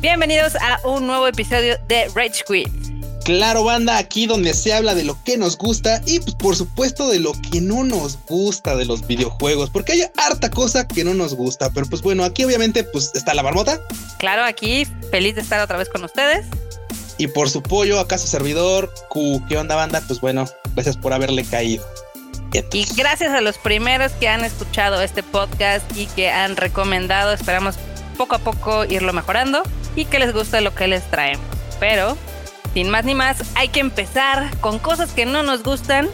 Bienvenidos a un nuevo episodio de Rage Quit. Claro, banda, aquí donde se habla de lo que nos gusta y pues, por supuesto de lo que no nos gusta de los videojuegos, porque hay harta cosa que no nos gusta, pero pues bueno, aquí obviamente pues está la marmota. Claro, aquí feliz de estar otra vez con ustedes. Y por su pollo, acá su servidor, Q, ¿qué onda banda? Pues bueno, gracias por haberle caído. Y gracias a los primeros que han escuchado este podcast y que han recomendado, esperamos poco a poco irlo mejorando y que les guste lo que les traemos. Pero, sin más ni más, hay que empezar con cosas que no nos gustan.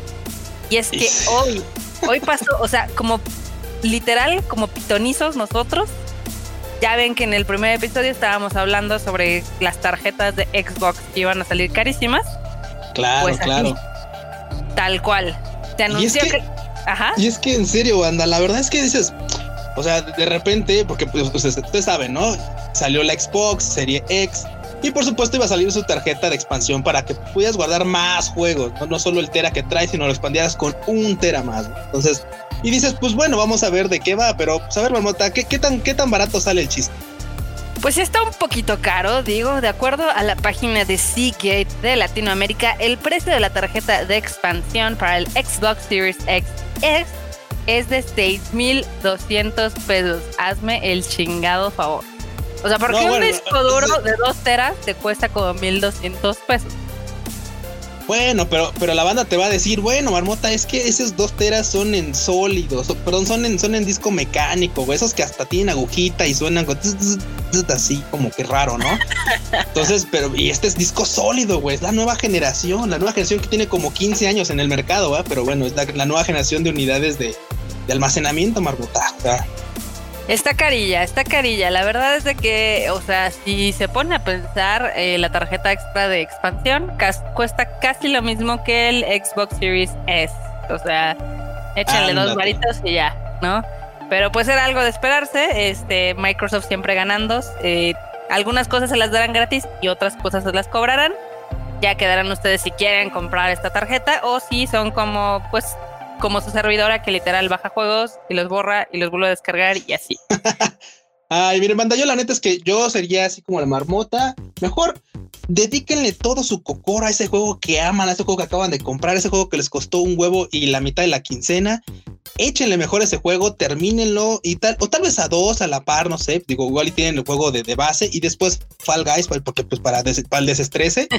Y es que hoy, hoy pasó, o sea, como literal, como pitonizos nosotros. Ya ven que en el primer episodio estábamos hablando sobre las tarjetas de Xbox que iban a salir carísimas. Claro, pues claro. tal cual. Te anunció y que, Ajá. Y es que en serio, banda, la verdad es que dices, o sea, de repente, porque pues, ustedes saben, ¿no? Salió la Xbox, Serie X, y por supuesto iba a salir su tarjeta de expansión para que pudieras guardar más juegos, no, solo el tera que trae, sino lo expandieras con un tera más. Entonces, y dices, pues bueno, vamos a ver de qué va, pero pues a ver, Marmota, ¿qué, qué, tan, ¿qué tan barato sale el chiste? Pues está un poquito caro, digo, de acuerdo a la página de Seagate de Latinoamérica, el precio de la tarjeta de expansión para el Xbox Series X es de 6,200 pesos. Hazme el chingado favor. O sea, porque un disco duro de 2 teras te cuesta como 1,200 pesos. Bueno, pero, pero la banda te va a decir, bueno, Marmota, es que esos dos teras son en sólidos, perdón, son en, son en disco mecánico, güey, esos que hasta tienen agujita y suenan así como que raro, ¿no? Entonces, pero, y este es disco sólido, güey, es la nueva generación, la nueva generación que tiene como 15 años en el mercado, ¿va? Pero bueno, es la, nueva generación de unidades de, de almacenamiento, Marmota, o sea, Está carilla, está carilla. La verdad es de que, o sea, si se pone a pensar, eh, la tarjeta extra de expansión cuesta casi lo mismo que el Xbox Series S. O sea, échenle dos varitos y ya, ¿no? Pero pues era algo de esperarse. Este, Microsoft siempre ganando. Eh, algunas cosas se las darán gratis y otras cosas se las cobrarán. Ya quedarán ustedes si quieren comprar esta tarjeta o si son como, pues, como su servidora que literal baja juegos y los borra y los vuelve a descargar y así. Ay, miren, banda, yo la neta es que yo sería así como la marmota. Mejor dedíquenle todo su cocor a ese juego que aman, a ese juego que acaban de comprar, ese juego que les costó un huevo y la mitad de la quincena échenle mejor ese juego, termínenlo y tal, o tal vez a dos a la par, no sé, digo, igual y tienen el juego de, base y después Fall Guys, porque pues para, para el desestrese.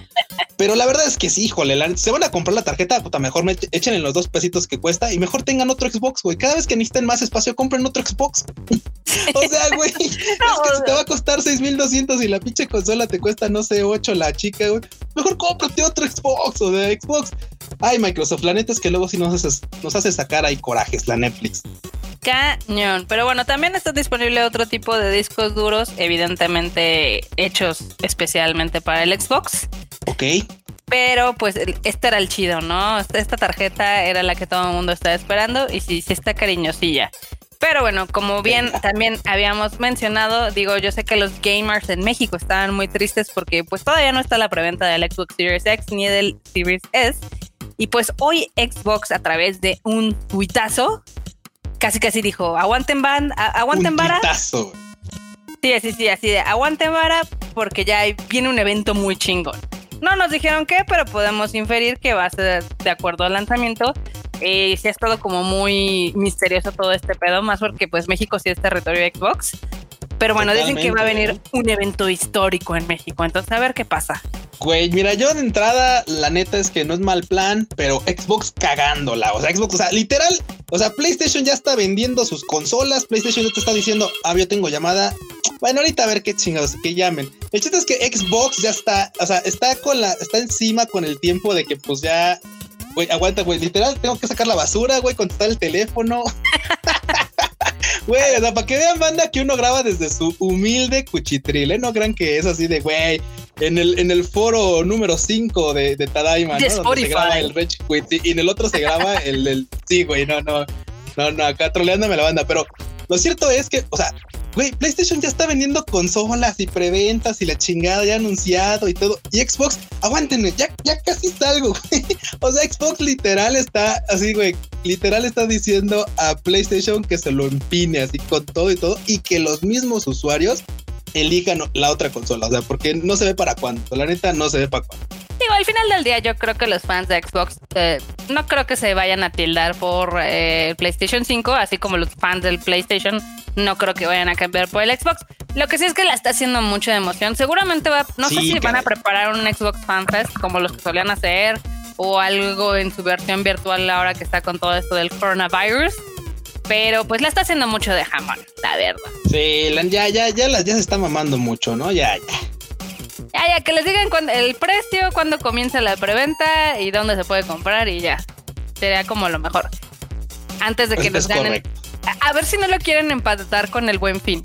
Pero la verdad es que sí, híjole, se van a comprar la tarjeta, puta, mejor me echen los dos pesitos que cuesta y mejor tengan otro Xbox, güey. Cada vez que necesiten más espacio, compren otro Xbox. o sea, güey, es que si te va a costar 6200 y la pinche consola te cuesta, no sé, 8 la chica, güey, mejor cómprate otro Xbox o de Xbox. Ay, Microsoft, la neta es que luego sí nos hace, nos hace sacar ahí corajes, la Netflix. Cañón. Pero bueno, también está disponible otro tipo de discos duros, evidentemente hechos especialmente para el Xbox. Ok. Pero pues este era el chido, ¿no? Esta tarjeta era la que todo el mundo estaba esperando y sí, sí está cariñosilla. Pero bueno, como bien también habíamos mencionado, digo, yo sé que los gamers en México estaban muy tristes porque pues todavía no está la preventa del Xbox Series X ni del Series S. Y pues hoy Xbox a través de un tuitazo, casi casi dijo, aguanten band, aguanten un vara. Tuitazo. Sí, sí, sí, así de aguanten vara porque ya viene un evento muy chingón. No nos dijeron qué, pero podemos inferir que va a ser de acuerdo al lanzamiento. Eh, sí es todo como muy misterioso todo este pedo, más porque pues México sí es territorio de Xbox. Pero bueno, dicen que va a venir un evento histórico en México, entonces a ver qué pasa. Güey, mira, yo de entrada, la neta es que no es mal plan, pero Xbox cagándola. O sea, Xbox, o sea, literal, o sea, PlayStation ya está vendiendo sus consolas. PlayStation ya te está diciendo, ah, yo tengo llamada. Bueno, ahorita a ver qué chingados, que llamen. El chiste es que Xbox ya está, o sea, está con la, está encima con el tiempo de que pues ya, güey, aguanta, güey, literal, tengo que sacar la basura, güey, contestar el teléfono. Güey, o sea, para que vean banda que uno graba desde su humilde cuchitril, ¿eh? No crean que es así de, güey, en el, en el foro número 5 de, de Tadaima, ¿no? Donde se graba el Rich Quit y en el otro se graba el, el, sí, güey, no, no, no, no, acá troleándome la banda, pero lo cierto es que, o sea, güey, PlayStation ya está vendiendo consolas y preventas y la chingada ya anunciado y todo. Y Xbox, aguántenme, ya, ya casi salgo, güey. O sea, Xbox literal está así, güey. Literal está diciendo a PlayStation que se lo empine así con todo y todo. Y que los mismos usuarios elijan la otra consola. O sea, porque no se ve para cuándo. La neta no se ve para cuándo. Digo, al final del día yo creo que los fans de Xbox eh, no creo que se vayan a tildar por eh, el PlayStation 5, así como los fans del PlayStation no creo que vayan a cambiar por el Xbox. Lo que sí es que la está haciendo mucho de emoción. Seguramente va, no sé si van a preparar un Xbox Fan Fest como los que solían hacer o algo en su versión virtual ahora que está con todo esto del coronavirus. Pero pues la está haciendo mucho de jamón, la verdad. Sí, ya, ya, ya, ya se está mamando mucho, ¿no? Ya, ya. Que les digan el precio, cuándo comienza la preventa y dónde se puede comprar y ya. Sería como lo mejor. Antes de que nos ganen. A, ver si no lo quieren empatar con el buen fin.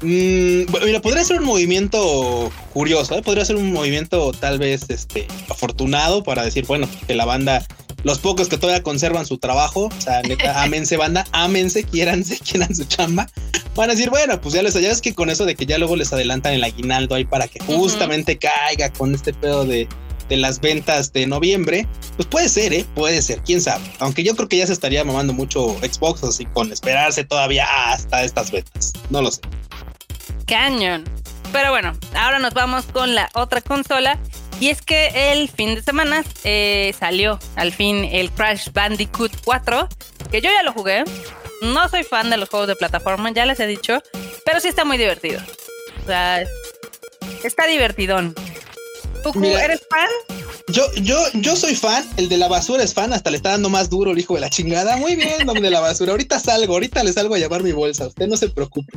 Mm, mira, podría ser un movimiento curioso, ¿eh? podría ser un movimiento tal vez este afortunado para decir, bueno, que la banda, los pocos que todavía conservan su trabajo, o sea, neta, amense banda, amense, quiéranse, quieran su chamba, van a decir, bueno, pues ya les ya es que con eso de que ya luego les adelantan el aguinaldo ahí para que justamente caiga con este pedo de, de las ventas de noviembre, pues puede ser, ¿eh? Puede ser, quién sabe. Aunque yo creo que ya se estaría mamando mucho Xbox así con esperarse todavía hasta estas ventas. No lo sé. Cañón. Pero bueno, ahora nos vamos con la otra consola. Y es que el fin de semana eh, salió al fin el Crash Bandicoot 4, que yo ya lo jugué. No soy fan de los juegos de plataforma, ya les he dicho, pero sí está muy divertido. O sea, está divertidón. ¿Tú eres fan? Yo, yo, yo soy fan, el de la basura es fan, hasta le está dando más duro el hijo de la chingada. Muy bien, hombre de la basura. Ahorita salgo, ahorita le salgo a llevar mi bolsa. Usted no se preocupe.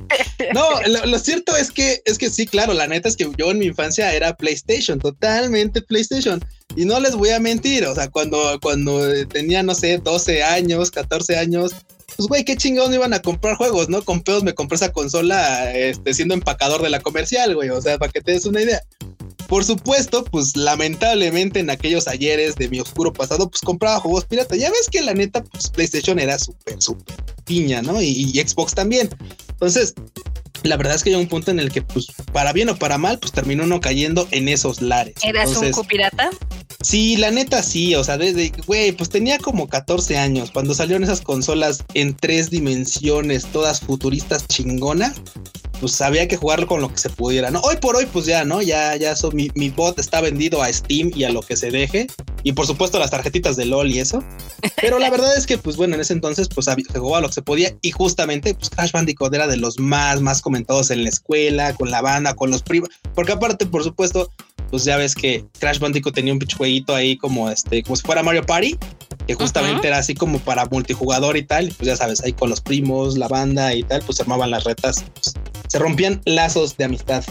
No, lo, cierto es que, es que sí, claro, la neta es que yo en mi infancia era PlayStation, totalmente PlayStation. Y no les voy a mentir, o sea, cuando, cuando tenía, no sé, 12 años, 14 años, pues güey, qué chingados no iban a comprar juegos, ¿no? Con pedos me compré esa consola este, siendo empacador de la comercial, güey. O sea, para que te des una idea. Por supuesto, pues lamentablemente en aquellos ayeres de mi oscuro pasado, pues compraba juegos pirata. Ya ves que la neta, pues PlayStation era súper, súper piña, ¿no? Y, Xbox también. Entonces, la verdad es que hay un punto en el que, pues, para bien o para mal, pues terminó uno cayendo en esos lares. ¿Eras un pirata? Sí, la neta sí, o sea, desde, güey, pues tenía como 14 años cuando salieron esas consolas en tres dimensiones, todas futuristas chingonas pues había que jugarlo con lo que se pudiera, ¿no? Hoy por hoy, pues ya, ¿no? Ya, ya, mi, mi, bot está vendido a Steam y a lo que se deje. Y por supuesto las tarjetitas de LOL y eso. Pero la verdad es que, pues bueno, en ese entonces, pues se jugaba lo que se podía. Y justamente, pues Crash Bandicoot era de los más, más comentados en la escuela, con la banda, con los primos. Porque aparte, por supuesto, pues ya ves que Crash Bandicoot tenía un jueguito ahí como este, como si fuera Mario Party que justamente era así como para multijugador y tal, pues ya sabes, ahí con los primos, la banda y tal, pues se armaban las retas, pues, se rompían lazos de amistad.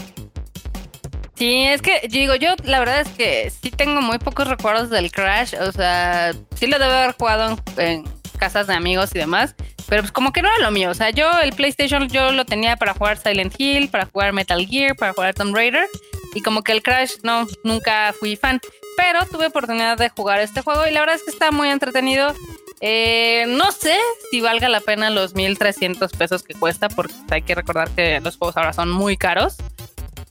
Sí, es que digo, yo la verdad es que sí tengo muy pocos recuerdos del Crash, o sea, sí lo debo haber jugado en, casas de amigos y demás, pero pues como que no era lo mío, o sea, yo el PlayStation yo lo tenía para jugar Silent Hill, para jugar Metal Gear, para jugar Tomb Raider, y como que el Crash no, nunca fui fan pero tuve oportunidad de jugar este juego y la verdad es que está muy entretenido. Eh, no sé si valga la pena los 1300 pesos que cuesta, porque hay que recordar que los juegos ahora son muy caros.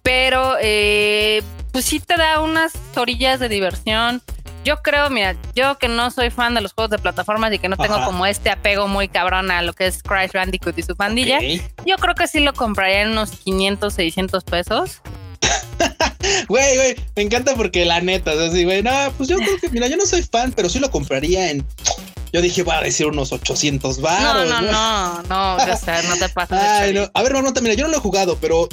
Pero eh, pues sí te da unas orillas de diversión. Yo creo, mira, yo que no soy fan de los juegos de plataformas y que no tengo como este apego muy cabrón a lo que es Crash Bandicoot y su pandilla, yo creo que sí lo compraría en unos 500, 600 pesos. Güey, güey, me encanta porque la neta, es así, güey, no, pues yo creo que, mira, yo no soy fan, pero sí lo compraría en yo dije, va a decir unos 800 baros. No, no, no, no, o sea, no te pases. Ay, no. A ver, Marmota, mira, yo no lo he jugado, pero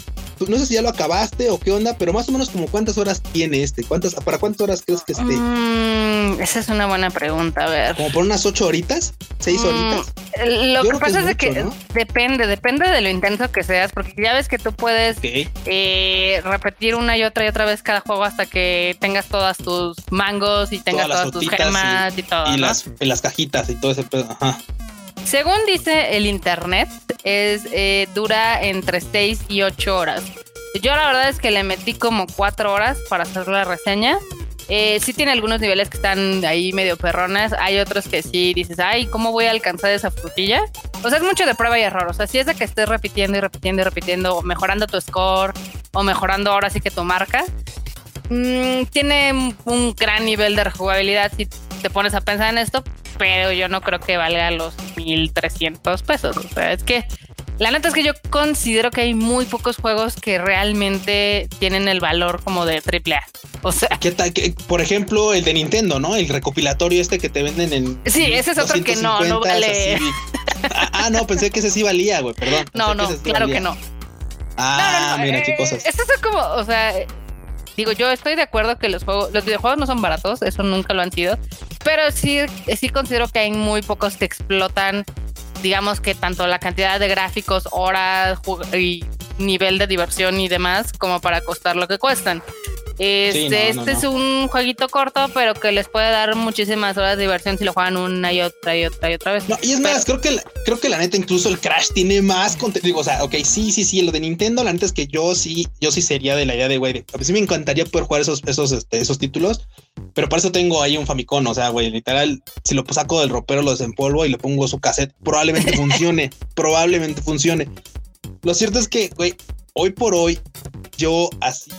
no sé si ya lo acabaste o qué onda, pero más o menos como cuántas horas tiene este, cuántas, para cuántas horas crees que esté. Mm, esa es una buena pregunta, a ver. Como por unas ocho horitas, seis mm, horitas. Lo que pasa es, que depende, depende de lo intenso que seas, porque ya ves que tú puedes eh, repetir una y otra y otra vez cada juego hasta que tengas todas tus mangos y tengas todas, tus gemas y, todo. Y las, las cajitas y todo ese pedo. Ajá. Según dice el internet, es eh, dura entre 6 y 8 horas. Yo la verdad es que le metí como 4 horas para hacer la reseña. Eh, sí tiene algunos niveles que están ahí medio perrones. Hay otros que sí dices, ay, ¿cómo voy a alcanzar esa frutilla? O sea, es mucho de prueba y error. O sea, si es de que estés repitiendo y repitiendo y repitiendo, mejorando tu score o mejorando ahora sí que tu marca. Mm, tiene un gran nivel de rejugabilidad si te pones a pensar en esto, pero yo no creo que valga los 1300 pesos. O sea, es que La neta es que yo considero que hay muy pocos juegos que realmente tienen el valor como de AAA. O sea, ¿Qué tal? que- por ejemplo, el de Nintendo, ¿no? El recopilatorio este que te venden en. Sí, ese es otro que no, no 250, vale. Ah, ah, no, pensé que ese sí valía, güey, perdón. no, Pensé no, sí claro valía. que no. Ah, no, no, no, mira eh, qué cosas. Estos son como, o sea, digo, yo estoy de acuerdo que los juegos, los videojuegos no son baratos, eso nunca lo han sido, pero sí, sí considero que hay muy pocos que explotan, digamos que tanto la cantidad de gráficos, horas y nivel de diversión y demás, como para costar lo que cuestan. Este, Sí, no, este no. es un jueguito corto, pero que les puede dar muchísimas horas de diversión si lo juegan una y otra y otra y otra vez. No, y es más, creo que la, creo que la neta, incluso el Crash tiene más contenido. O sea, ok, sí, sí, sí, lo de Nintendo, la neta es que yo sí, yo sí sería de la idea de güey. A mí sí me encantaría poder jugar esos, esos, este, esos títulos, pero para eso tengo ahí un Famicom. O sea, güey, literal, si lo saco del ropero, lo desempolvo y le pongo su cassette, probablemente funcione, probablemente funcione. Lo cierto es que, güey, hoy por hoy, yo así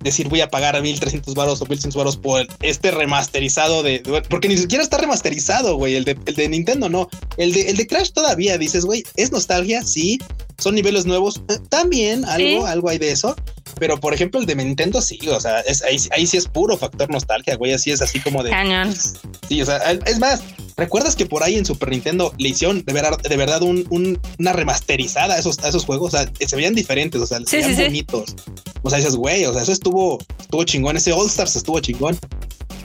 decir voy a pagar 1300 varos o 1100 varos por este remasterizado de, de- porque ni siquiera está remasterizado, güey, el de, el de Nintendo no, el de, el de Crash todavía dices, güey, es nostalgia, sí, son niveles nuevos, también algo, Sí. algo hay de eso, pero por ejemplo el de Nintendo sí, o sea, es, ahí, ahí sí es puro factor nostalgia, güey, así es así como de, Cañón. Sí, o sea, es más, ¿recuerdas que por ahí en Super Nintendo le hicieron de verdad, de verdad un- un- una remasterizada a esos, a esos juegos? O sea, se veían diferentes, o sea, se Sí, veían sí, sí. bonitos. O sea, dices, güey, o sea, eso estuvo, estuvo chingón, ese All Stars estuvo chingón.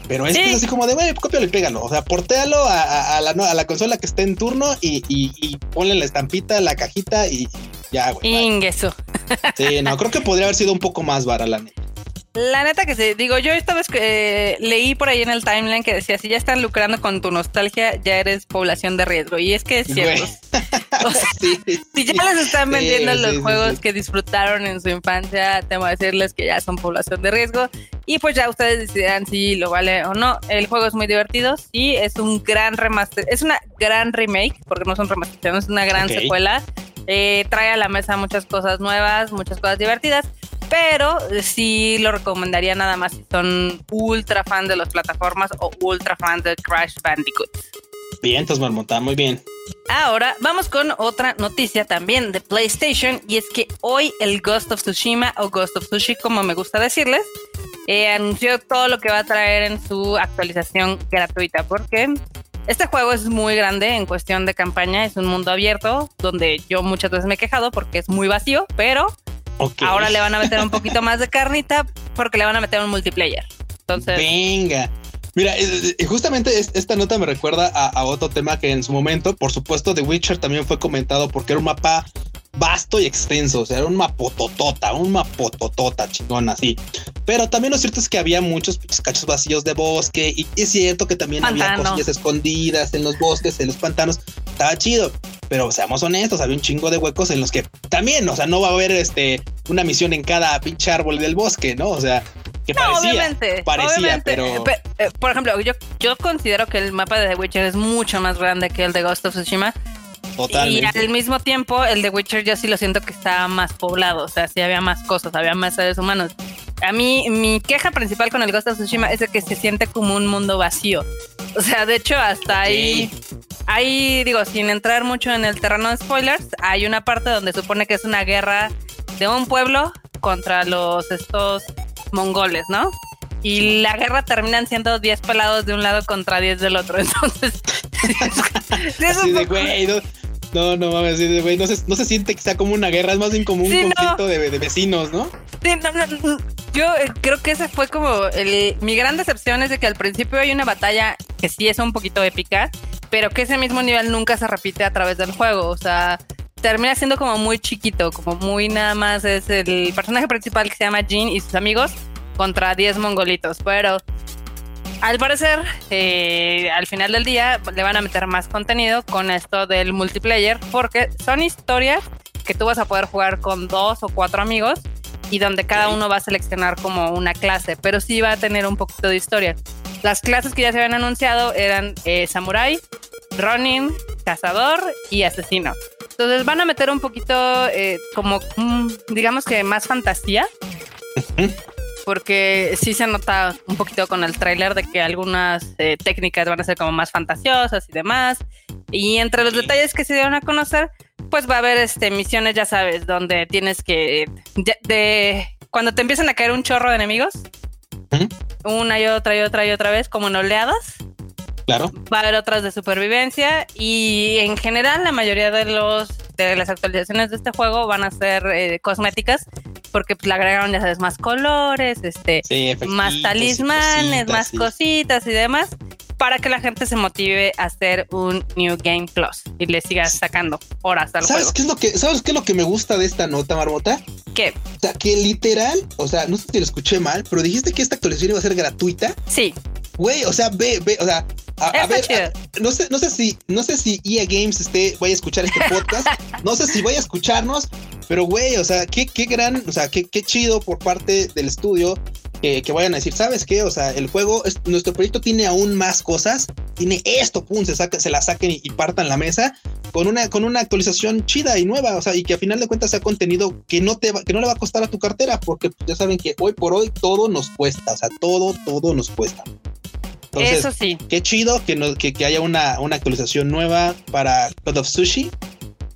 Pero este es así como de, güey, cópialo y pégalo. O sea, portéalo a, a- a la, no- a la consola que esté en turno y, y, y ponle la estampita, la cajita y ya, güey. bye. Ingeso. Sí, no, creo que podría haber sido un poco más vara, la neta. La neta que sí, digo, yo esta vez que eh, leí por ahí en el timeline que decía, si ya están lucrando con tu nostalgia, ya eres población de riesgo. Y es que es cierto. Güey. O sea, Sí, si ya les están vendiendo sí, los sí, juegos que disfrutaron en su infancia, tengo que decirles que ya son población de riesgo. Y pues ya ustedes decidirán si lo vale o no. El juego es muy divertido. Sí, es un gran remaster. Es una gran remake, porque no son remasterizaciones, es una gran secuela. Eh, trae a la mesa muchas cosas nuevas, muchas cosas divertidas. Pero sí lo recomendaría nada más si son ultra fan de las plataformas o ultra fan de Crash Bandicoot. Bien, entonces Marmota, muy bien. Ahora vamos con otra noticia también de PlayStation y es que hoy el Ghost of Tsushima o Ghost of Tsushi como me gusta decirles eh, anunció todo lo que va a traer en su actualización gratuita porque este juego es muy grande en cuestión de campaña, es un mundo abierto donde yo muchas veces me he quejado porque es muy vacío, pero Ahora le van a meter un poquito más de carnita porque le van a meter un multiplayer. Entonces, Venga. Mira, eh, eh, justamente es- esta nota me recuerda a, a otro tema que en su momento, por supuesto, The Witcher también fue comentado porque era un mapa vasto y extenso, o sea, era un mapototota, un mapototota chingón así. Pero también lo cierto es que había muchos cachos vacíos de bosque y es cierto que también había cosillas escondidas en los bosques, en los pantanos. Estaba chido, pero seamos honestos, había un chingo de huecos en los que también, o sea, no va a haber este una misión en cada pinche árbol del bosque, ¿no? O sea, que No, parecía, obviamente. parecía, obviamente. pero Pe- eh, por ejemplo, yo, yo considero que el mapa de The Witcher es mucho más grande que el de Ghost of Tsushima. totalmente. Y al mismo tiempo, el de Witcher yo sí lo siento que está más poblado. O sea, sí había más cosas, había más seres humanos. A mí, mi queja principal con el Ghost of Tsushima es de que se siente como un mundo vacío. O sea, de hecho, hasta ahí, ahí, digo, sin entrar mucho en el terreno de spoilers, hay una parte donde supone que es una guerra de un pueblo contra los estos mongoles, ¿no? Y la guerra terminan siendo 10 pelados de un lado contra 10 del otro. Entonces, es de, güey, no, no, mames, güey, no se, no se siente que sea como una guerra, es más bien como un Sí, no. conflicto de, de vecinos, ¿no? Sí, no, no, no. Yo eh, creo que ese fue como el, mi gran decepción es de que al principio hay una batalla que sí es un poquito épica, pero que ese mismo nivel nunca se repite a través del juego. O sea, termina siendo como muy chiquito, como muy nada más es el personaje principal que se llama Jin y sus amigos contra 10 mongolitos. Pero al parecer, eh, al final del día le van a meter más contenido con esto del multiplayer, porque son historias que tú vas a poder jugar con dos o cuatro amigos y donde cada uno va a seleccionar como una clase, pero sí va a tener un poquito de historia. Las clases que ya se habían anunciado eran eh, Samurai, Ronin, Cazador y Asesino. Entonces van a meter un poquito eh, como, mm, digamos que más fantasía, porque sí se nota un poquito con el tráiler de que algunas eh, técnicas van a ser como más fantasiosas y demás. Y entre los Sí. detalles que se dieron a conocer, pues va a haber este misiones, ya sabes, donde tienes que de, cuando te empiezan a caer un chorro de enemigos, una y otra y otra y otra vez, como en oleadas. Claro. Va a haber otras de supervivencia y en general la mayoría de los de las actualizaciones de este juego van a ser eh, cosméticas porque pues, le agregaron ya sabes más colores, este, más talismanes, más cositas y demás para que la gente se motive a hacer un New Game Plus y le siga sacando horas al ¿Sabes juego. Qué es lo que, ¿Sabes qué es lo que me gusta de esta nota, Marmota? ¿Qué? O sea, que literal, o sea, no sé si lo escuché mal, pero dijiste que esta actualización iba a ser gratuita. Sí. Güey, o sea, ve, ve, o sea, a, ver, no sé, no sé si, no sé si EA Games esté, vaya a escuchar este podcast, no sé si vaya a escucharnos, pero güey, o sea, qué, qué gran, o sea, qué, qué chido por parte del estudio que, que, vayan a decir, ¿sabes qué? O sea, el juego, es, nuestro proyecto tiene aún más cosas, tiene esto, pum, se, saca, se la saquen y, y, partan la mesa con una, con una actualización chida y nueva, o sea, y que a final de cuentas sea contenido que no te va, que no le va a costar a tu cartera, porque ya saben que hoy por hoy todo nos cuesta, o sea, todo, todo nos cuesta. Entonces, Eso sí. Qué chido que, no, que, que, haya una, una actualización nueva para God of Sushi.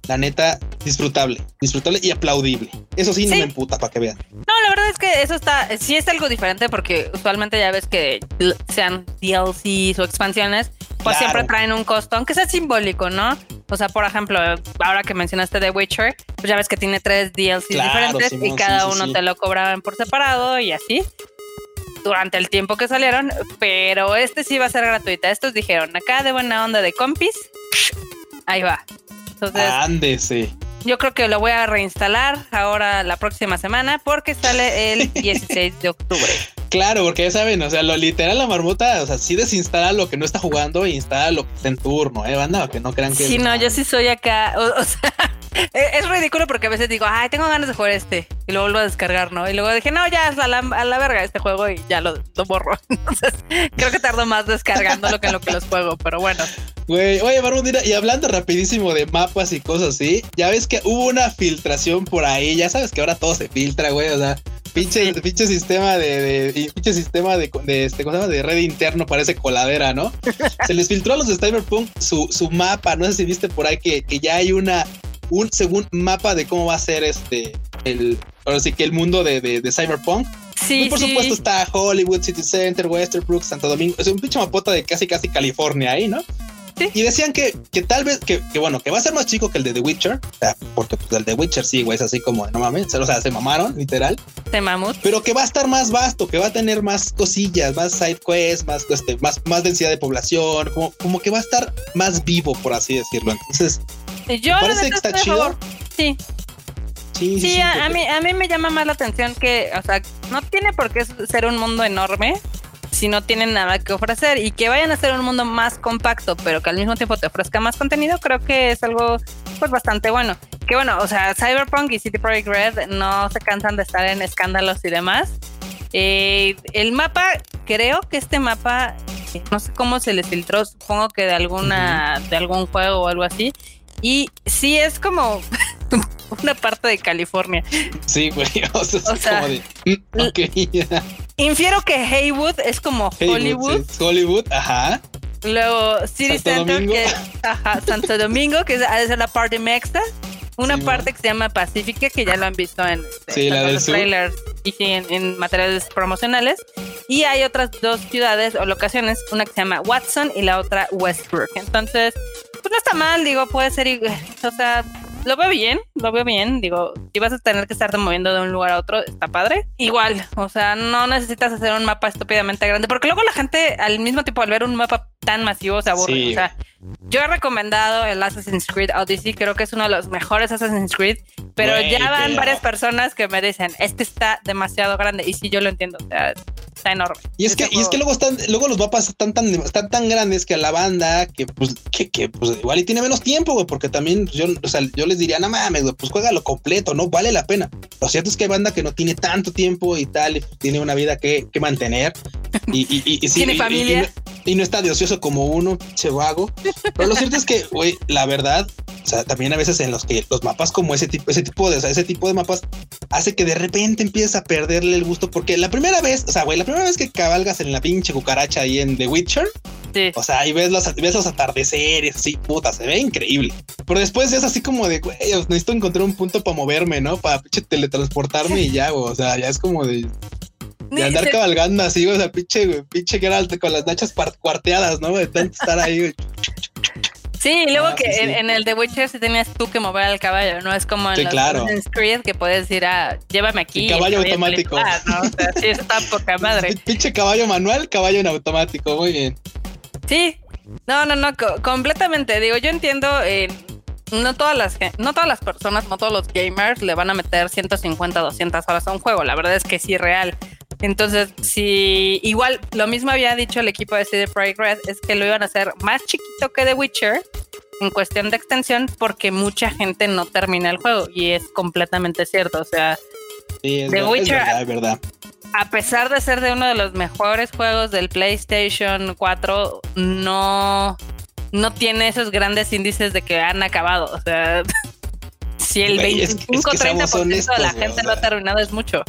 La neta, disfrutable, disfrutable y aplaudible. Eso sí, no me emputa para que vean. No, la verdad es que eso está, sí es algo diferente porque usualmente ya ves que sean DLCs o expansiones, pues claro. siempre traen un costo, aunque sea simbólico, ¿no? O sea, por ejemplo, ahora que mencionaste The Witcher, pues ya ves que tiene tres DLCs claro, diferentes y cada uno te lo cobraban por separado y así durante el tiempo que salieron, pero este sí va a ser gratuita. Estos dijeron, acá de buena onda de compis, ahí va. Entonces, Ándese. Yo creo que lo voy a reinstalar ahora la próxima semana porque sale el 16 de octubre. Claro, porque ya saben, o sea, lo literal la marmota, o sea, sí desinstala lo que no está jugando e instala lo que está en turno, ¿eh, banda? Que no crean que Sí, es no, yo sí soy acá, o, o sea, es ridículo porque a veces digo, ay, tengo ganas de jugar este y lo vuelvo a descargar, ¿no? Y luego dije, no, ya es a la, a la verga este juego y ya lo, lo, borro. Entonces, creo que tardo más descargándolo que en lo que los juego, pero bueno. Güey, oye, mira, y hablando rapidísimo de mapas y cosas así, ya ves que hubo una filtración por ahí, ya sabes que ahora todo se filtra, güey, o sea, pinche, pinche sistema de, de, pinche sistema de, de este, ¿cómo se llama? De red interno parece coladera, ¿no? se les filtró a los de Cyberpunk su, su mapa, no sé si viste por ahí que, que ya hay una un según mapa de cómo va a ser este el ahora sí que el mundo de, de, de Cyberpunk. Sí, y por sí. supuesto está Hollywood City Center, Westerbrook, Santo Domingo. Es un pinche mapota de casi casi California ahí, ¿no? Sí. Y decían que, que tal vez, que, que, bueno, que va a ser más chico que el de The Witcher, o sea, porque pues, el de Witcher sí, güey, es así como, no mames, o sea, se mamaron, literal. Se mamut. Pero que va a estar más vasto, que va a tener más cosillas, más side quests, más, este, más, más densidad de población, como, como que va a estar más vivo, por así decirlo. Entonces, yo me parece que está chido. Sí. Sí, sí, sí, sí a, a, mí, a mí me llama más la atención que, o sea, no tiene por qué ser un mundo enorme si no tienen nada que ofrecer y que vayan a ser un mundo más compacto, pero que al mismo tiempo te ofrezca más contenido, creo que es algo pues bastante bueno. Que bueno, o sea, Cyberpunk y City Project Red no se cansan de estar en escándalos y demás. Eh, el mapa, creo que este mapa, no sé cómo se les filtró, supongo que de alguna, de algún juego o algo así. Y sí es como una parte de California. Sí, güey. O sea, o sea de, mm, okay. infiero que Haywood es como Haywood, Hollywood. Sí. Hollywood, ajá. Luego City Santo Center, Domingo. que ajá, Santo Domingo, que es la parte mixta. Una sí, parte man. que se llama Pacífica, que ya lo han visto en, sí, en los trailers y en, en, materiales promocionales. Y hay otras dos ciudades o locaciones, una que se llama Watson y la otra Westbrook. Entonces, pues no está mal, digo, puede ser, o sea, lo veo bien, lo veo bien. Digo, si vas a tener que estarte moviendo de un lugar a otro, está padre. Igual, o sea, no necesitas hacer un mapa estúpidamente grande, porque luego la gente al mismo tiempo al ver un mapa tan masivo se aburre. Sí. O sea, yo he recomendado el Assassin's Creed Odyssey, creo que es uno de los mejores Assassin's Creed, pero Wey, ya van varias personas que me dicen, este está demasiado grande, y sí, yo lo entiendo, o sea, está enorme. Y es, que, y es que luego están, luego los mapas están tan, están tan grandes que a la banda, que pues, que, que pues igual y tiene menos tiempo, güey, porque también yo, o sea, yo les diría, no mames, güey, pues juega lo completo, ¿no? Vale la pena. Lo cierto es que hay banda que no tiene tanto tiempo y tal, y tiene una vida que, que mantener. Y, y, y, y sí, tiene familia. Y, no está de ocioso como uno, che vago. Pero lo cierto es que, güey, la verdad, o sea, también a veces en los que los mapas como ese tipo, ese tipo de, o sea, ese tipo de mapas hace que de repente empieces a perderle el gusto, porque la primera vez, o sea, güey, la primera vez que cabalgas en la pinche cucaracha ahí en The Witcher, O sea, y ves los, ves los atardeceres, así, puta, se ve increíble. Pero después es así como de, güey, necesito encontrar un punto para moverme, ¿no? Para teletransportarme y ya, güey. O sea, ya es como de, de andar cabalgando así, o sea, pinche, güey, pinche Geralt con las nachas cuarteadas, ¿no? De tanto estar ahí, güey. Sí, y luego ah, que En, el The Witcher sí tenías tú que mover al caballo, ¿no? Es como en sí, claro. Creed que puedes decir, ah, llévame aquí. caballo automático. ¿no? O sea, sí, está poca madre. Pinche caballo manual, caballo en automático, muy bien. Sí, no, no, no, completamente. Digo, yo entiendo, eh, no todas las no todas las personas, no todos los gamers le van a meter 150, 200 horas a un juego. La verdad es que sí, real. Entonces, si igual lo mismo había dicho el equipo de CD Projekt Red, es que lo iban a hacer más chiquito que The Witcher en cuestión de extensión porque mucha gente no termina el juego y es completamente cierto. O sea, The Witcher, es verdad, a pesar de ser de uno de los mejores juegos del PlayStation 4, no, no tiene esos grandes índices de que han acabado. O sea, si el 25-30% de la gente lo ha terminado es mucho.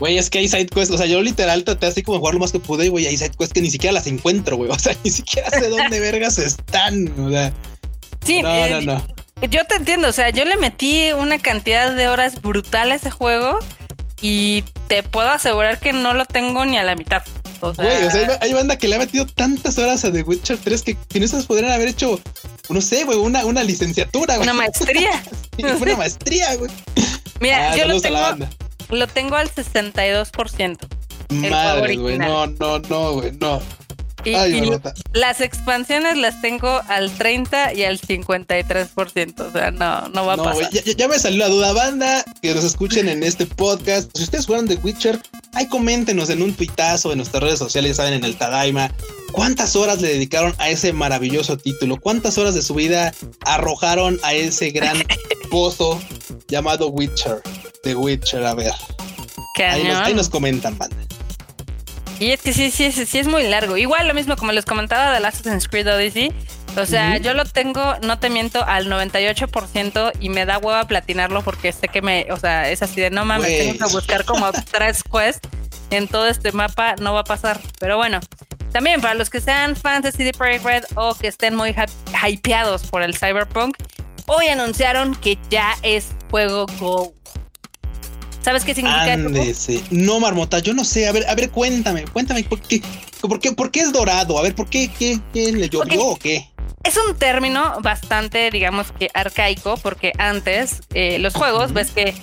Güey, es que hay side quests, o sea, yo literal traté así como jugar lo más que pude, güey, hay side quests que ni siquiera las encuentro, güey, o sea, ni siquiera sé dónde vergas están, o sea. Sí, no, no, eh, no. Yo te entiendo, o sea, yo le metí una cantidad de horas brutal a ese juego y te puedo asegurar que no lo tengo ni a la mitad. O sea, güey, o sea, hay banda que le ha metido tantas horas a The Witcher 3 que, no esas podrían haber hecho, no sé, güey, una, una licenciatura, güey. Una maestría. una maestría, güey. Mira, ah, yo lo tengo, lo tengo al 62%. Madre, güey, no, no, no, güey, no. Y, las expansiones las tengo al 30 y al 53%. O sea, no, no va a pasar. ya, me salió la duda, banda, que nos escuchen en este podcast. Si ustedes juegan The Witcher, ahí coméntenos en un tuitazo en nuestras redes sociales, saben, en el Tadaima. ¿Cuántas horas le dedicaron a ese maravilloso título? ¿Cuántas horas de su vida arrojaron a ese gran pozo llamado Witcher? The Witcher, a ver. Ahí nos, ahí nos, comentan, banda. Y es que sí, sí, sí, sí es muy largo. Igual lo mismo como les comentaba de Assassin's Creed Odyssey. O sea, yo lo tengo, no te miento, al 98% y me da hueva platinarlo porque sé que me, o sea, es así de no mames, tengo que buscar como tres quests en todo este mapa, no va a pasar. Pero bueno, también para los que sean fans de CD Projekt Red o que estén muy hypeados por el Cyberpunk, hoy anunciaron que ya es juego Go ¿Sabes qué significa eso? No, Marmota, yo no sé. A ver, a ver, cuéntame, cuéntame, ¿por qué, por qué, por qué es dorado? A ver, ¿por qué, qué, qué le llovió o qué? Es un término bastante, digamos que arcaico, porque antes eh, los juegos, ves que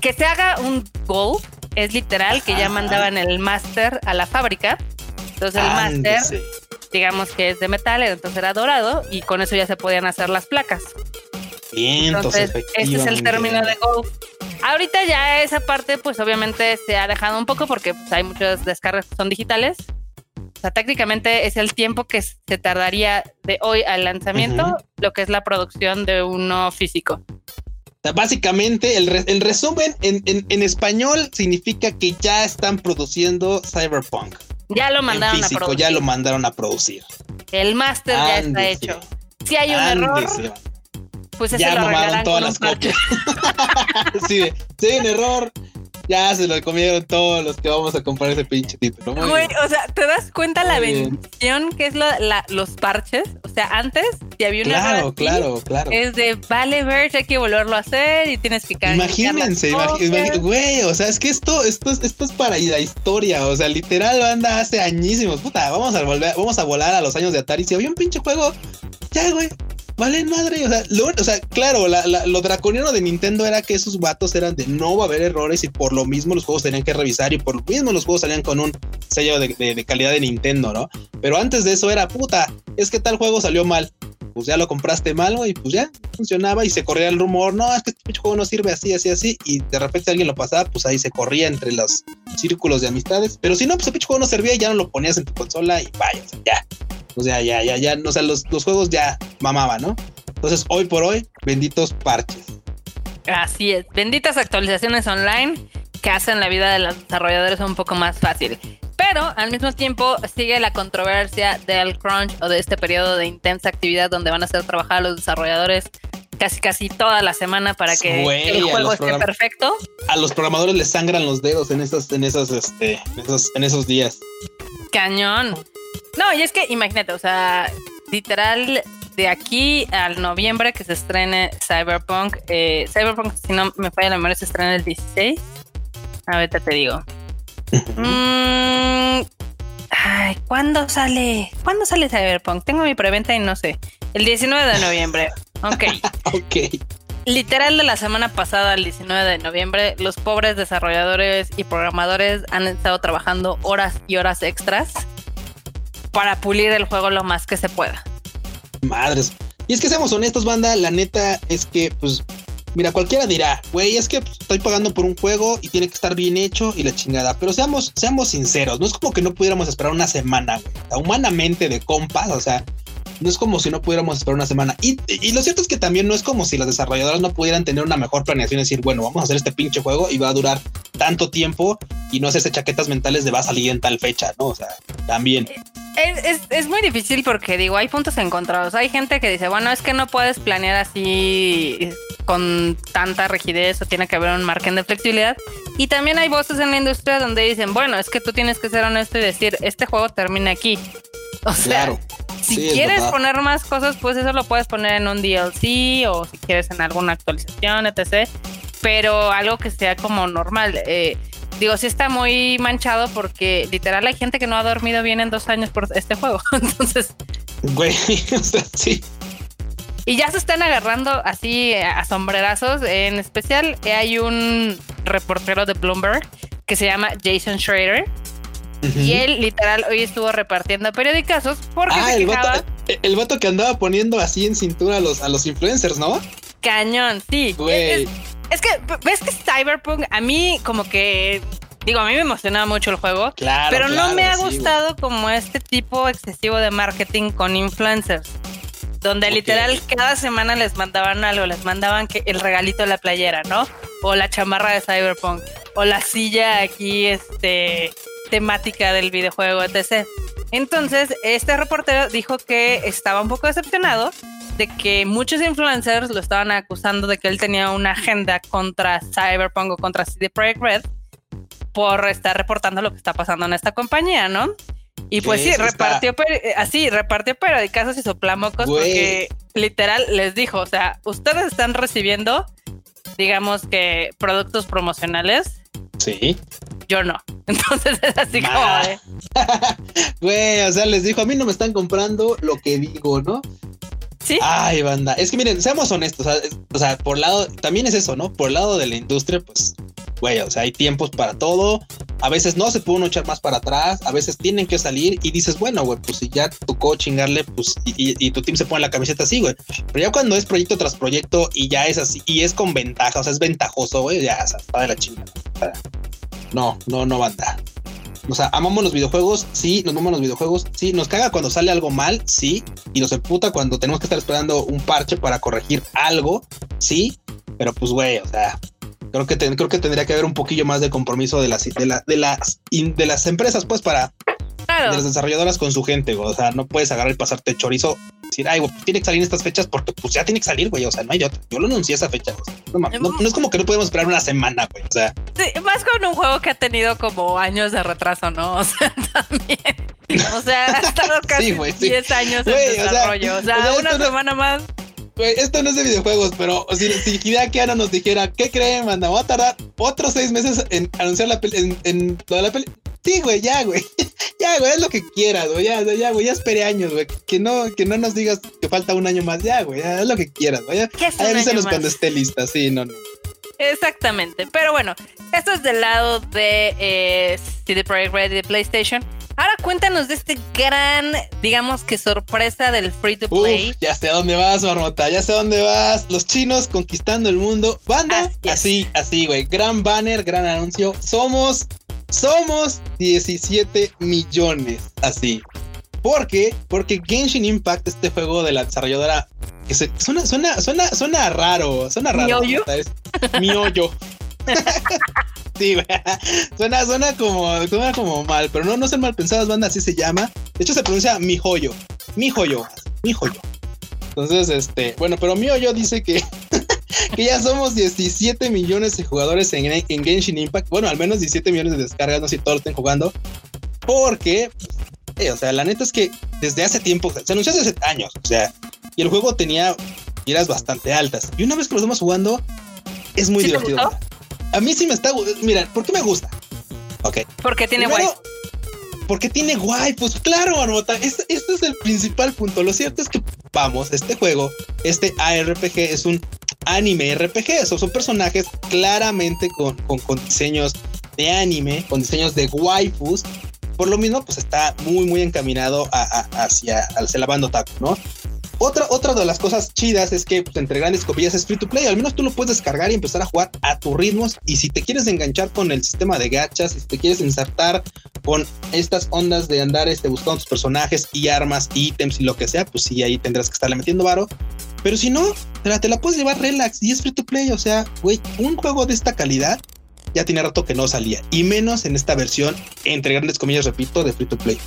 que se haga un gold es literal que ya mandaban el máster a la fábrica. Entonces el máster, digamos que es de metal, entonces era dorado y con eso ya se podían hacer las placas. Entonces, ese es el término de gold. Ahorita ya esa parte, pues obviamente se ha dejado un poco porque pues, hay muchas descargas que son digitales. O sea, técnicamente es el tiempo que se tardaría de hoy al lanzamiento, lo que es la producción de uno físico. básicamente, el, resumen en, español significa que ya están produciendo Cyberpunk. Ya lo mandaron a producir. Ya lo mandaron a producir. El máster ya está hecho. Si hay un error, pues ya mamaron todas las copias. sí, sí, un error. Ya se lo comieron todos los que vamos a comprar ese pinche título. Güey, o sea, ¿te das cuenta la bendición que es los parches? O sea, antes, si había una. Claro, claro, claro. Es de, vale, ver, hay que volverlo a hacer y tienes que cambiar. Imagínense, güey, o sea, es que esto, esto, esto es para la historia. O sea, literal, anda hace añísimos. Puta, vamos a volver, vamos a volar a los años de Atari. Si había un pinche juego, ya, güey, vale madre. O sea, o sea claro, lo draconiano de Nintendo era que esos vatos eran de no va a haber errores y por lo mismo los juegos tenían que revisar y por lo mismo los juegos salían con un sello de, calidad de Nintendo, ¿no? Pero antes de eso era puta, es que tal juego salió mal. Pues ya lo compraste mal, y pues ya funcionaba y se corría el rumor, no, es que este juego no sirve así, así, así, y de repente alguien lo pasaba, pues ahí se corría entre los círculos de amistades. Pero si no, pues el pinche juego no servía y ya no lo ponías en tu consola y vaya, ya o sea, ya, ya, ya, o sea, los, los juegos ya mamaban, ¿no? Entonces, hoy por hoy, benditos parches. Así es, benditas actualizaciones online que hacen la vida de los desarrolladores un poco más fácil. Pero al mismo tiempo sigue la controversia del crunch o de este periodo de intensa actividad donde van a hacer trabajar a los desarrolladores casi casi toda la semana para que el juego esté perfecto. A los programadores les sangran los dedos en esos, en esos, este, en esos, en esos días. Cañón. No, y es que imagínate, o sea, literal, de aquí al noviembre que se estrene Cyberpunk, eh, Cyberpunk, si no me falla la memoria, se estrena el 16. Ahorita te digo. Mm, ay, ¿cuándo sale? ¿Cuándo sale Cyberpunk? Tengo mi preventa y no sé. El 19 de noviembre. Ok. ok. Literal de la semana pasada, el 19 de noviembre, los pobres desarrolladores y programadores han estado trabajando horas y horas extras para pulir el juego lo más que se pueda. Madres. Y es que seamos honestos, banda, la neta es que, pues, mira, cualquiera dirá, güey, es que estoy pagando por un juego y tiene que estar bien hecho y la chingada. Pero seamos, seamos sinceros, no es como que no pudiéramos esperar una semana, humanamente de compas, o sea, no es como si no pudiéramos esperar una semana. Y, lo cierto es que también no es como si las desarrolladoras no pudieran tener una mejor planeación y decir, bueno, vamos a hacer este pinche juego y va a durar tanto tiempo y no hacerse chaquetas mentales de va a salir en tal fecha, ¿no? O sea, también. Es, muy difícil porque digo, hay puntos encontrados. Hay gente que dice, bueno, es que no puedes planear así con tanta rigidez o tiene que haber un margen de flexibilidad. Y también hay voces en la industria donde dicen, bueno, es que tú tienes que ser honesto y decir, este juego termina aquí. O sea, claro. Si quieres poner más cosas, pues eso lo puedes poner en un DLC o si quieres en alguna actualización, etc. Pero algo que sea como normal. Eh, digo, sí está muy manchado porque literal hay gente que no ha dormido bien en dos años por este juego. Entonces. Güey, o sea, sí. Y ya se están agarrando así a sombrerazos. En especial hay un reportero de Bloomberg que se llama Jason Schrader y él literal hoy estuvo repartiendo periodicazos porque ah, el, vato, el vato que andaba poniendo así en cintura a los, a los influencers, ¿no? Cañón, sí. Es, que, ves que Cyberpunk a mí como que Digo, a mí me emocionaba mucho el juego, claro, pero no me ha gustado como este tipo excesivo de marketing con influencers, donde literal cada semana les mandaban algo, les mandaban que el regalito de la playera, ¿no? O la chamarra de Cyberpunk, o la silla aquí, este, temática del videojuego, etc. Entonces, este reportero dijo que estaba un poco decepcionado de que muchos influencers lo estaban acusando de que él tenía una agenda contra Cyberpunk o contra CD Projekt Red por estar reportando lo que está pasando en esta compañía, ¿no? Y pues sí, repartió así, repartió periodicazos y soplamocos porque literal les dijo, o sea, ustedes están recibiendo, digamos que productos promocionales. Sí yo no. Entonces es así como Güey, o sea, les dijo, a mí no me están comprando lo que digo, ¿no? Ay, banda. Es que miren, seamos honestos. O sea, por lado, también es eso, ¿no? Por el lado de la industria, pues, güey, o sea, hay tiempos para todo. A veces no se puede uno echar más para atrás. A veces tienen que salir y dices, bueno, güey, pues si ya tocó chingarle, pues, y, tu team se pone la camiseta así, güey. Pero ya cuando es proyecto tras proyecto y ya es así, y es con ventaja, o sea, es ventajoso, güey, ya, o sea, está de la chingada. No, no, no banda. O sea, amamos los videojuegos, sí, nos amamos los videojuegos, sí, nos caga cuando sale algo mal, sí, y nos emputa cuando tenemos que estar esperando un parche para corregir algo, sí, pero pues güey, o sea, creo que creo que tendría que haber un poquillo más de compromiso de las de, la, de las de las empresas pues para de las desarrolladoras con su gente, güey. O sea, no puedes agarrar y pasarte chorizo. Decir, ay, güey, pues tiene que salir en estas fechas porque pues ya tiene que salir, güey. O sea, no hay otro. Yo lo anuncié esa fecha. No, es como que no podemos esperar una semana, güey. O sea. Sí, más con un juego que ha tenido como años de retraso, ¿no? O sea, también. O sea, ha estado casi 10 años en desarrollo. O sea, una semana más. Güey, esto no es de videojuegos, pero si, si Hideaki Anno nos dijera, ¿qué creen, manda? Va a tardar otros seis meses en anunciar la peli, en, en lo de la peli. Sí, güey, ya, güey. ya, güey, es lo que quieras, güey. Ya, ya, güey, ya esperé años, güey. Que no, que no nos digas que falta un año más. Ya, güey, ya, es lo que quieras, güey. Avísanos cuando esté lista, sí, no, no. Exactamente. Pero bueno, esto es del lado de eh, CD Projekt Red de PlayStation. Ahora cuéntanos de este gran, digamos que sorpresa del free to play. ya sé dónde vas, Marmota, ya sé dónde vas. Los chinos conquistando el mundo. Banda, así, así, güey. Gran banner, gran anuncio. Somos, somos 17 millones. Así. ¿Por qué? Porque Genshin Impact, este juego de la desarrolladora, que se, suena, suena, suena, suena raro, suena raro. Mi hoyo. Mi hoyo. Sí, suena, suena como, suena como mal, pero no, no son mal pensadas bandas, así se llama. De hecho, se pronuncia mi joyo, mi joyo, mi joyo. Entonces, este, bueno, pero mi hoyo dice que, que ya somos 17 millones de jugadores en, en Genshin Impact. Bueno, al menos 17 millones de descargas, no sé si todos lo estén jugando. Porque o sea, la neta es que desde hace tiempo, se anunció hace años, o sea, y el juego tenía tiras bastante altas. Y una vez que lo estamos jugando, es muy divertido. A mí sí me está, mira, ¿por qué me gusta? Ok. Porque tiene guay. Porque tiene guay, pues claro, Anota. Este, este, es el principal punto. Lo cierto es que, vamos, este juego, este ARPG es un anime RPG. Esos son personajes claramente con, con, diseños de anime, con diseños de waifus. Por lo mismo, pues está muy, muy encaminado hacia, hacia la banda otaku, ¿no? Otra, otra de las cosas chidas es que, pues, entre grandes comillas, es free to play. Al menos tú lo puedes descargar y empezar a jugar a tus ritmos. Y si te quieres enganchar con el sistema de gachas, si te quieres insertar con estas ondas de andar este, buscando tus personajes y armas, ítems y lo que sea, pues sí, ahí tendrás que estarle metiendo varo. Pero si no, te la, te la puedes llevar relax y es free to play. O sea, güey, un juego de esta calidad ya tiene rato que no salía. Y menos en esta versión, entre grandes comillas, repito, de free to play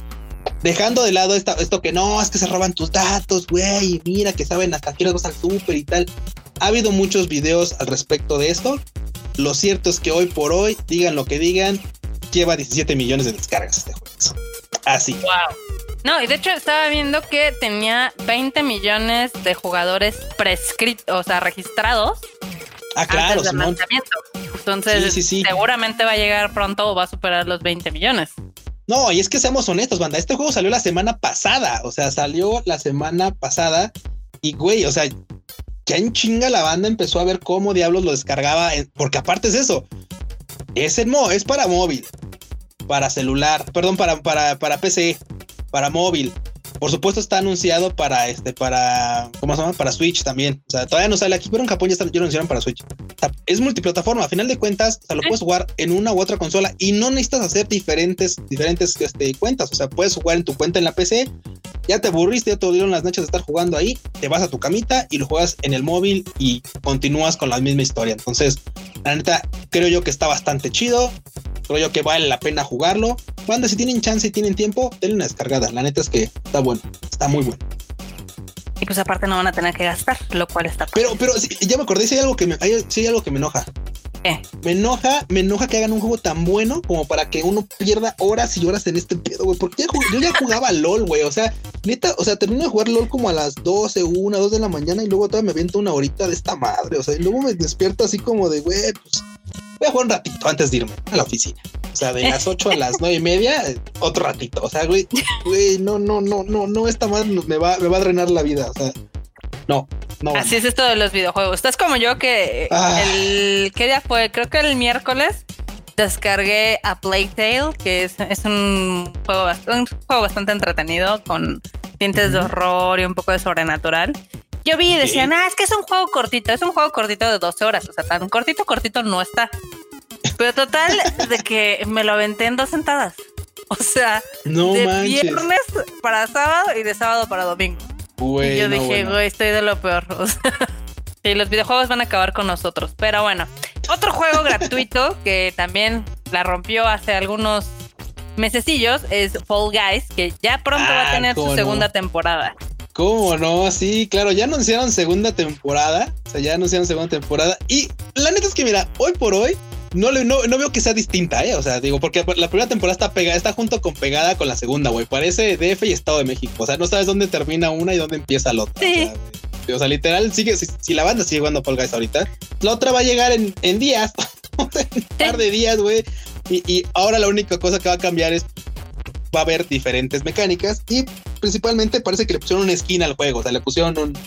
dejando de lado esto que no, es que se roban tus datos, güey, mira que saben hasta qué vas al súper y tal. Ha habido muchos videos al respecto de esto. Lo cierto es que hoy por hoy, digan lo que digan, lleva 17 millones de descargas este juego. Así. Wow. No, y de hecho estaba viendo que tenía 20 millones de jugadores prescritos, o sea, registrados. Ah, claro, Entonces, seguramente va a llegar pronto o va a superar los 20 millones. No, y es que seamos honestos, banda. Este juego salió la semana pasada. O sea, salió la semana pasada. Y güey, o sea, ya en chinga la banda empezó a ver cómo diablos lo descargaba. Porque aparte es eso. Es mo, es para móvil, para celular, perdón, para, para, para PC, para móvil, por supuesto está anunciado para este, para, ¿cómo se llama? Para Switch también. O sea, todavía no sale aquí, pero en Japón ya, está, ya lo anunciaron para Switch. es multiplataforma. A final de cuentas, o sea, lo puedes jugar en una u otra consola y no necesitas hacer diferentes, diferentes este, cuentas. O sea, puedes jugar en tu cuenta en la PC. Ya te aburriste, ya te dieron las noches de estar jugando ahí, te vas a tu camita y lo juegas en el móvil y continúas con la misma historia. Entonces, la neta, creo yo que está bastante chido. Creo yo que vale la pena jugarlo. Banda, si tienen chance y tienen tiempo, denle una descargada. La neta es que está bueno, está muy bueno. Y pues aparte no van a tener que gastar, lo cual está. Pero, pero ya me acordé, si hay algo que me, hay, hay algo que me enoja. Me enoja, me enoja que hagan un juego tan bueno como para que uno pierda horas y horas en este pedo, güey. Porque yo ya jugaba LOL, güey. O sea, neta, o sea, termino de jugar LOL como a las 12, 1, 2 de la mañana y luego todavía me aviento una horita de esta madre. O sea, y luego me despierto así como de, güey, pues voy a jugar un ratito antes de irme a la oficina. O sea, de las 8 a las 9 y media, otro ratito. O sea, güey, güey, no, no, no, no, no, esta madre me va, me va a drenar la vida. O sea, no, no. Así es esto de los videojuegos. Estás como yo que ah. el ¿qué día fue? Creo que el miércoles descargué a Plague Tale, que es, un, juego bastante, un juego bastante entretenido con tintes de horror y un poco de sobrenatural. Yo vi y decían, ah, es que es un juego cortito, es un juego cortito de 12 horas, o sea, tan cortito, cortito no está. Pero total, de que me lo aventé en dos sentadas. O sea, de viernes para sábado y de sábado para domingo. y yo dije, güey, estoy de lo peor. O sea, sí, los videojuegos van a acabar con nosotros. Pero bueno, otro juego gratuito que también la rompió hace algunos mesecillos es Fall Guys, que ya pronto va a ah, tener su segunda temporada. ¿Cómo no? Sí, claro, ya anunciaron segunda temporada. O sea, ya anunciaron segunda temporada. Y la neta es que, mira, hoy por hoy no, no, no veo que sea distinta, ¿eh? O sea, digo, porque la primera temporada está pegada, está junto con pegada con la segunda, güey. Parece DF y Estado de México. O sea, no sabes dónde termina una y dónde empieza la otra. Sí. O, sea, literal, sigue, si, la banda sigue jugando Fall Guys ahorita, la otra va a llegar en, en días, un par de días, güey. Y, y ahora la única cosa que va a cambiar es va a haber diferentes mecánicas y principalmente parece que le pusieron una esquina al juego, o sea, le pusieron un,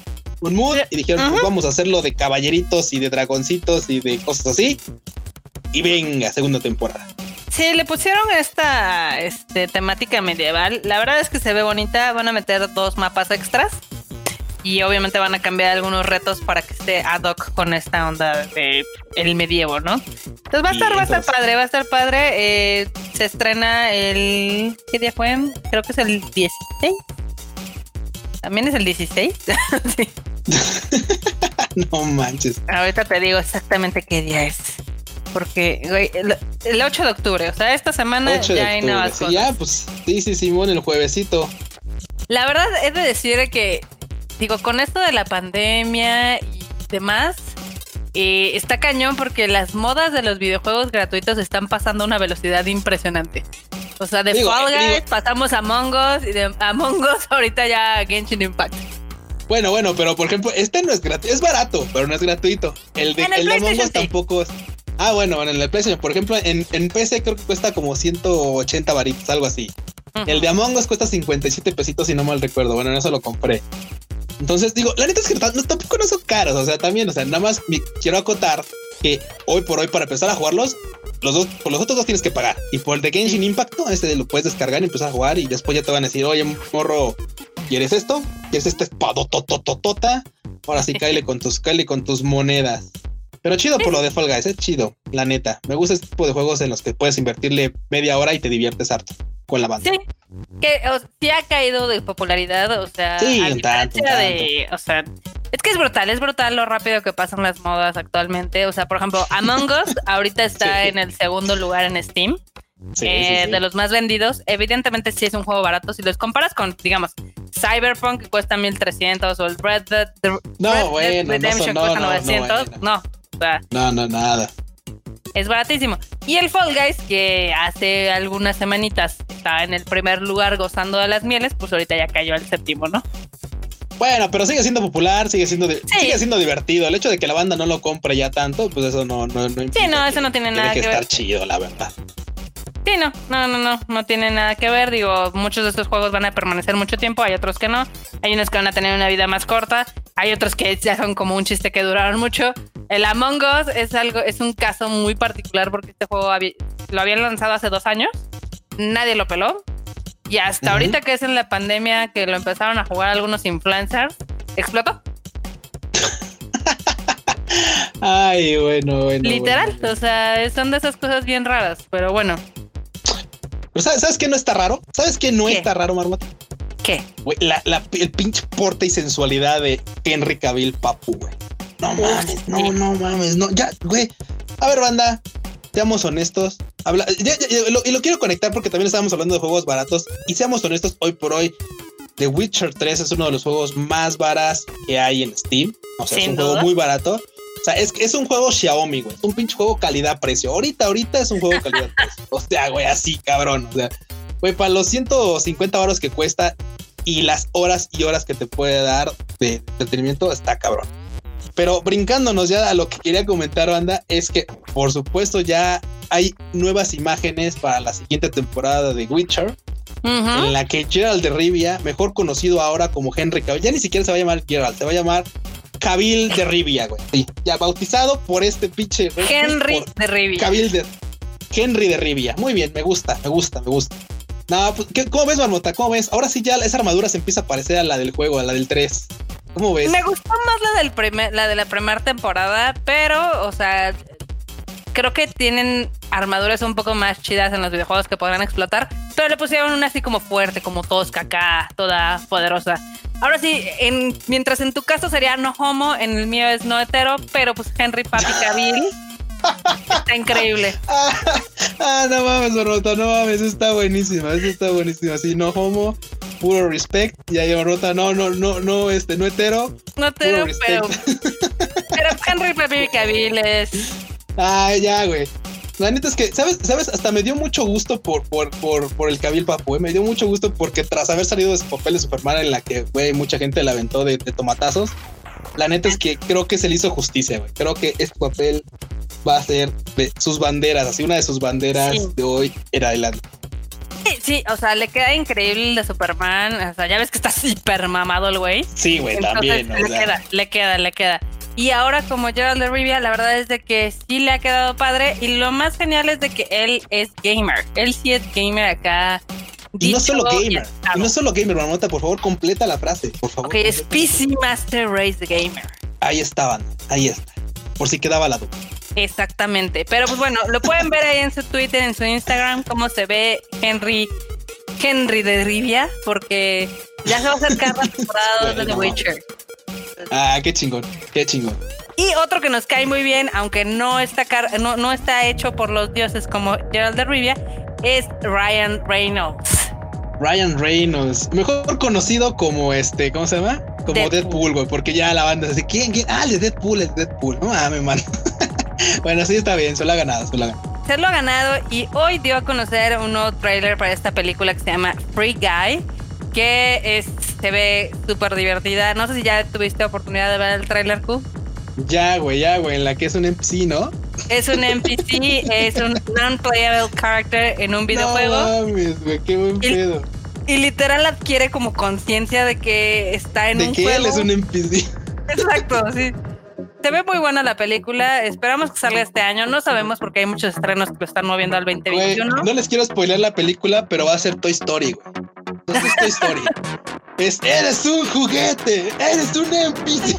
un mood y dijeron, pues vamos a hacerlo de caballeritos y de dragoncitos y de cosas así. Y venga, segunda temporada. Sí, le pusieron esta este, temática medieval. La verdad es que se ve bonita. Van a meter dos mapas extras y obviamente van a cambiar algunos retos para que esté ad hoc con esta onda de el medievo, ¿no? Entonces va a estar, va a estar padre, va a estar padre. Eh, se estrena el ¿qué día fue? Creo que es el 16. ¿También es el 16? sí. no manches. Ahorita te digo exactamente qué día es. Porque, güey, el, 8 de octubre, o sea, esta semana ya hay nuevas cosas. Ya, pues, sí, sí, Simón, el juevesito. La verdad es de decir que digo, con esto de la pandemia y demás, eh, está cañón porque las modas de los videojuegos gratuitos están pasando a una velocidad impresionante. O sea, de Fall Guys pasamos a Among Us y de Among Us ahorita ya Genshin Impact. Bueno, bueno, pero por ejemplo, este no es gratuito, es barato, pero no es gratuito. El de, el, Among Us tampoco es. Ah, bueno, bueno, en el PlayStation, por ejemplo, en, en PC creo que cuesta como 180 varitos, algo así. El de Among Us cuesta 57 pesitos, si no mal recuerdo. Bueno, en eso lo compré. Entonces digo, la neta es que no, tampoco no son caros. O sea, también, o sea, nada más quiero acotar que hoy por hoy, para empezar a jugarlos, los dos, por los otros dos tienes que pagar. Y por el de Genshin Impact, este lo puedes descargar y empezar a jugar. Y después ya te van a decir, oye, morro, ¿quieres esto? ¿Quieres este espadotototota? Ahora sí, cáele con tus, cáele con tus monedas. Pero chido por lo de Fall Guys, es chido, la neta. Me gusta este tipo de juegos en los que puedes invertirle media hora y te diviertes harto con la banda. Sí, que sí ha caído de popularidad, o sea, sí, tanto, de, o sea, es que es brutal, es brutal lo rápido que pasan las modas actualmente. O sea, por ejemplo, Among Us ahorita está en el segundo lugar en Steam. Eh, de los más vendidos, evidentemente sí es un juego barato. Si los comparas con, digamos, Cyberpunk que cuesta 1300 o el Red Dead, no, bueno, Redemption no, cuesta 900, no, o sea, no, no, nada. Es baratísimo. Y el Fall Guys, que hace algunas semanitas estaba en el primer lugar gozando de las mieles, pues ahorita ya cayó al séptimo, ¿no? Bueno, pero sigue siendo popular, sigue siendo sigue siendo divertido. El hecho de que la banda no lo compre ya tanto, pues eso no no no Sí, no, eso no tiene nada que, que estar chido, la verdad. Sí, no, no, no, no, no tiene nada que ver. Digo, muchos de estos juegos van a permanecer mucho tiempo, hay otros que no. Hay unos que van a tener una vida más corta, hay otros que ya son como un chiste que duraron mucho. El Among Us es algo, es un caso muy particular porque este juego lo habían lanzado hace dos años, nadie lo peló. Y hasta ahorita que es en la pandemia que lo empezaron a jugar algunos influencers, explotó. Ay, bueno, bueno. Literal, o sea, son de esas cosas bien raras, pero bueno. Pero ¿sabes, qué no está raro? ¿Sabes qué no está raro, Marmota? ¿Qué? el pinche porte y sensualidad de Henry Cavill Papu, güey. No mames, no, no mames, no, ya, güey. A ver, banda, seamos honestos. Habla, y lo quiero conectar porque también estábamos hablando de juegos baratos. Y seamos honestos, hoy por hoy, The Witcher 3 es uno de los juegos más baratos que hay en Steam. O sea, es un juego muy barato. O sea, es, es un juego Xiaomi, güey. Es un pinche juego calidad-precio. Ahorita, ahorita es un juego calidad-precio. o sea, güey, así, cabrón. O sea, güey, para los 150 horas que cuesta y las horas y horas que te puede dar de entretenimiento, está cabrón. Pero brincándonos ya a lo que quería comentar, banda, es que por supuesto ya hay nuevas imágenes para la siguiente temporada de Witcher. En la que Gerald de Rivia, mejor conocido ahora como Henry Cavill, ya ni siquiera se va a llamar Gerald, se va a llamar Cavill de Rivia, güey. Sí, ya bautizado por este pinche. Henry de Rivia. Cavill de. Henry de Rivia. Muy bien, me gusta, me gusta, me gusta. No, pues, ¿cómo ves, Marmota? ¿Cómo ves? Ahora sí ya esa armadura se empieza a parecer a la del juego, a la del 3. ¿Cómo ves? Me gustó más la del primer, la de la primera temporada, pero, o sea, creo que tienen armaduras un poco más chidas en los videojuegos que podrán explotar, pero le pusieron una así como fuerte, como tosca acá, toda poderosa. Ahora sí, en, mientras en tu caso sería no homo, en el mío es no hetero, pero pues Henry Papi Cavill está increíble. ah, no mames, Rota, no mames, está buenísima, eso está buenísima. Sí, no homo, puro respect. Y ahí Rota, no, no, no, no, este, no hetero. No hetero, pero. pero Henry Papi Cavill es. Ah, ya, güey. La neta es que, ¿sabes? ¿Sabes? Hasta me dio mucho gusto por, por, por, por el Cabil Papu, ¿eh? Me dio mucho gusto porque tras haber salido de su papel de Superman en la que, güey, mucha gente la aventó de, tomatazos, la neta es que creo que se le hizo justicia, güey. Creo que este papel va a ser de sus banderas, así una de sus banderas de hoy era adelante. Sí, sí, o sea, le queda increíble el de Superman. O sea, ya ves que está súper mamado el güey. Sí, güey, también. Le queda, le queda, le queda. Y ahora como Gerald de Rivia, la verdad es de que sí le ha quedado padre. Y lo más genial es de que él es gamer. Él sí es gamer acá. Y no solo gamer. Y no solo gamer, Marmota, por favor, completa la frase, por favor. Ok, es PC Master Race Gamer. Ahí estaban, ahí está. Por si quedaba la duda. Exactamente. Pero pues bueno, lo pueden ver ahí en su Twitter, en su Instagram, cómo se ve Henry, Henry de Rivia, porque ya se va a acercar la temporada de The Witcher. Ah, qué chingón, qué chingón. Y otro que nos cae muy bien, aunque no está, no, no está hecho por los dioses como Gerald de Rivia, es Ryan Reynolds. Ryan Reynolds, mejor conocido como este, ¿cómo se llama? Como Deadpool, güey, porque ya la banda dice, ¿quién, quién? Ah, es Deadpool, es Deadpool. No mames, man. bueno, sí está bien, se lo ha ganado, se lo ha ganado. se lo ha ganado y hoy dio a conocer un nuevo trailer para esta película que se llama Free Guy, que es, se ve súper divertida. No sé si ya tuviste oportunidad de ver el trailer, Q. Ya, güey, ya, güey, en la que es un NPC, ¿no? Es un NPC, es un non-playable character en un videojuego. No mames, güey, qué buen pedo. Y literal adquiere como conciencia de que está en de un que juego. él es un NPC. Exacto, sí. Se ve muy buena la película. Esperamos que salga este año. No sabemos porque hay muchos estrenos que lo están moviendo al Güey, 2021. no les quiero spoiler la película, pero va a ser Toy Story, güey. Entonces es Toy Story. Es, eres un juguete, eres un NPC.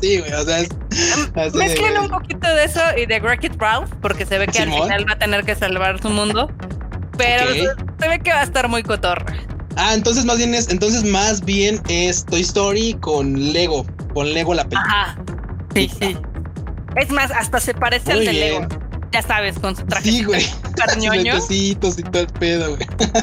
sí, güey, o sea, es Mezclen un poquito de eso y de Wreck-It Ralph, porque se ve que al final va a tener que salvar su mundo. Pero se ve que va a estar muy cotorra. Ah, entonces más bien es, entonces más bien es Toy Story con Lego, con Lego la película. Ajá. Sí, sí. Es más, hasta se parece al de bien. Lego. Ya sabes, con su traje Sí, güey. y todo el pedo, güey.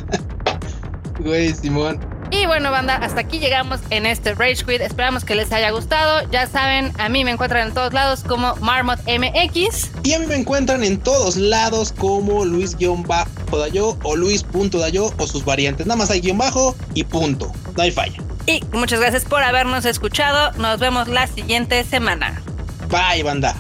Güey, Simón. Y bueno, banda, hasta aquí llegamos en este Rage Quit. Esperamos que les haya gustado. Ya saben, a mí me encuentran en todos lados como Marmot MX. Y a mí me encuentran en todos lados como Luis-Dayo o Luis.dayo o sus variantes. Nada más hay guion bajo y punto. No hay falla. Muchas gracias por habernos escuchado. Nos vemos la siguiente semana. Bye, banda.